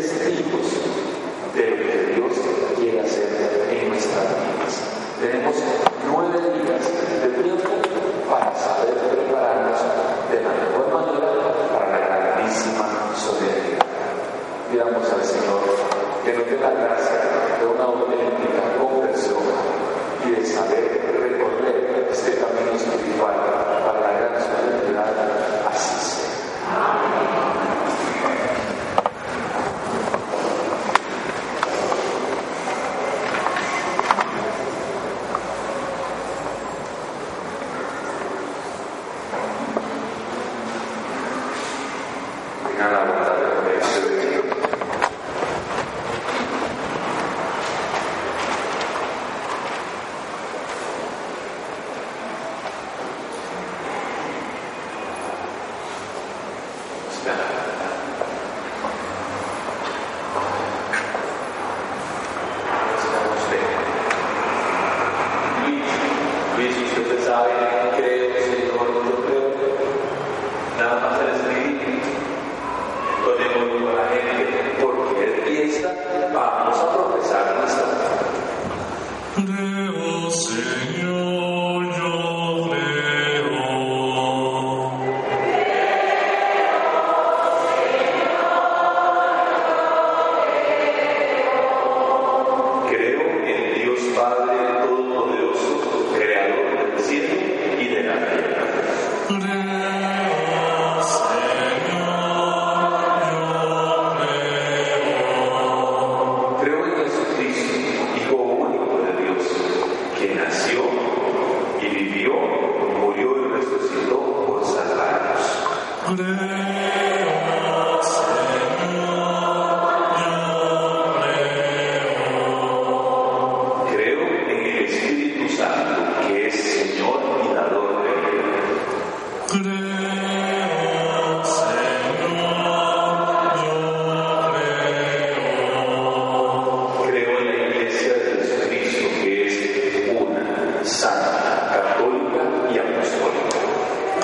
de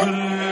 كل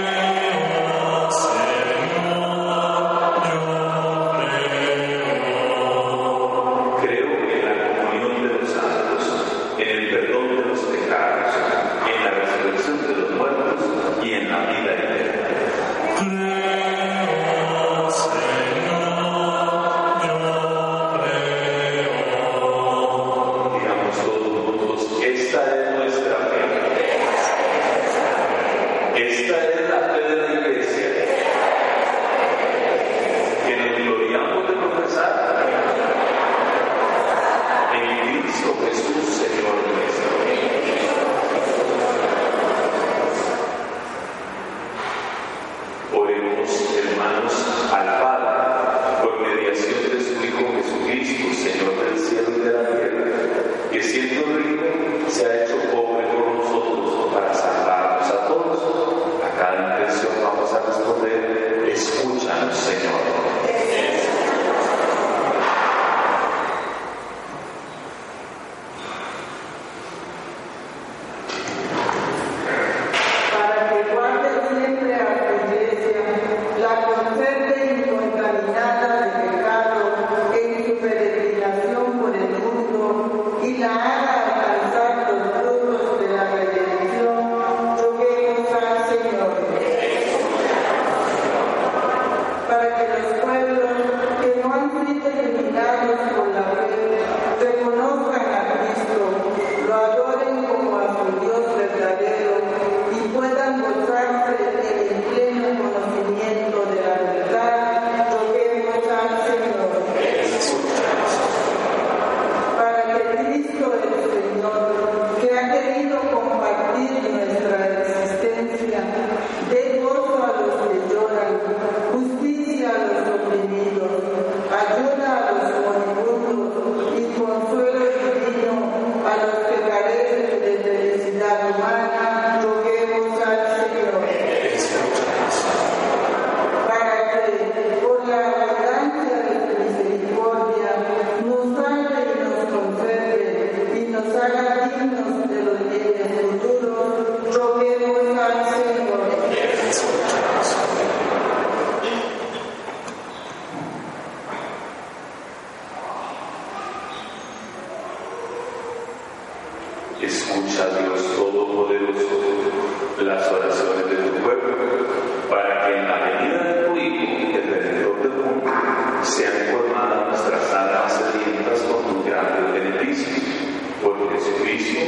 Escucha, Dios Todopoderoso, las oraciones de tu pueblo, para que en la venida de tu Hijo, el Redentor del mundo, sean formadas nuestras almas sedientas con tu grande beneficio, por Jesucristo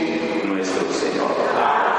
nuestro Señor.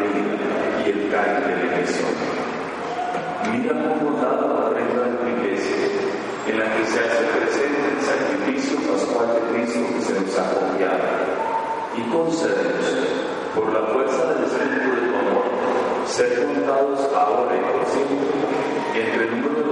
Y el cáliz de la emisora. Mira cómo dado la regla de tu iglesia, en la que se hace presente el sacrificio pascual de Cristo que se nos ha confiado. Y concédenos, por la fuerza del Espíritu de tu amor, ser contados ahora y por siempre entre el número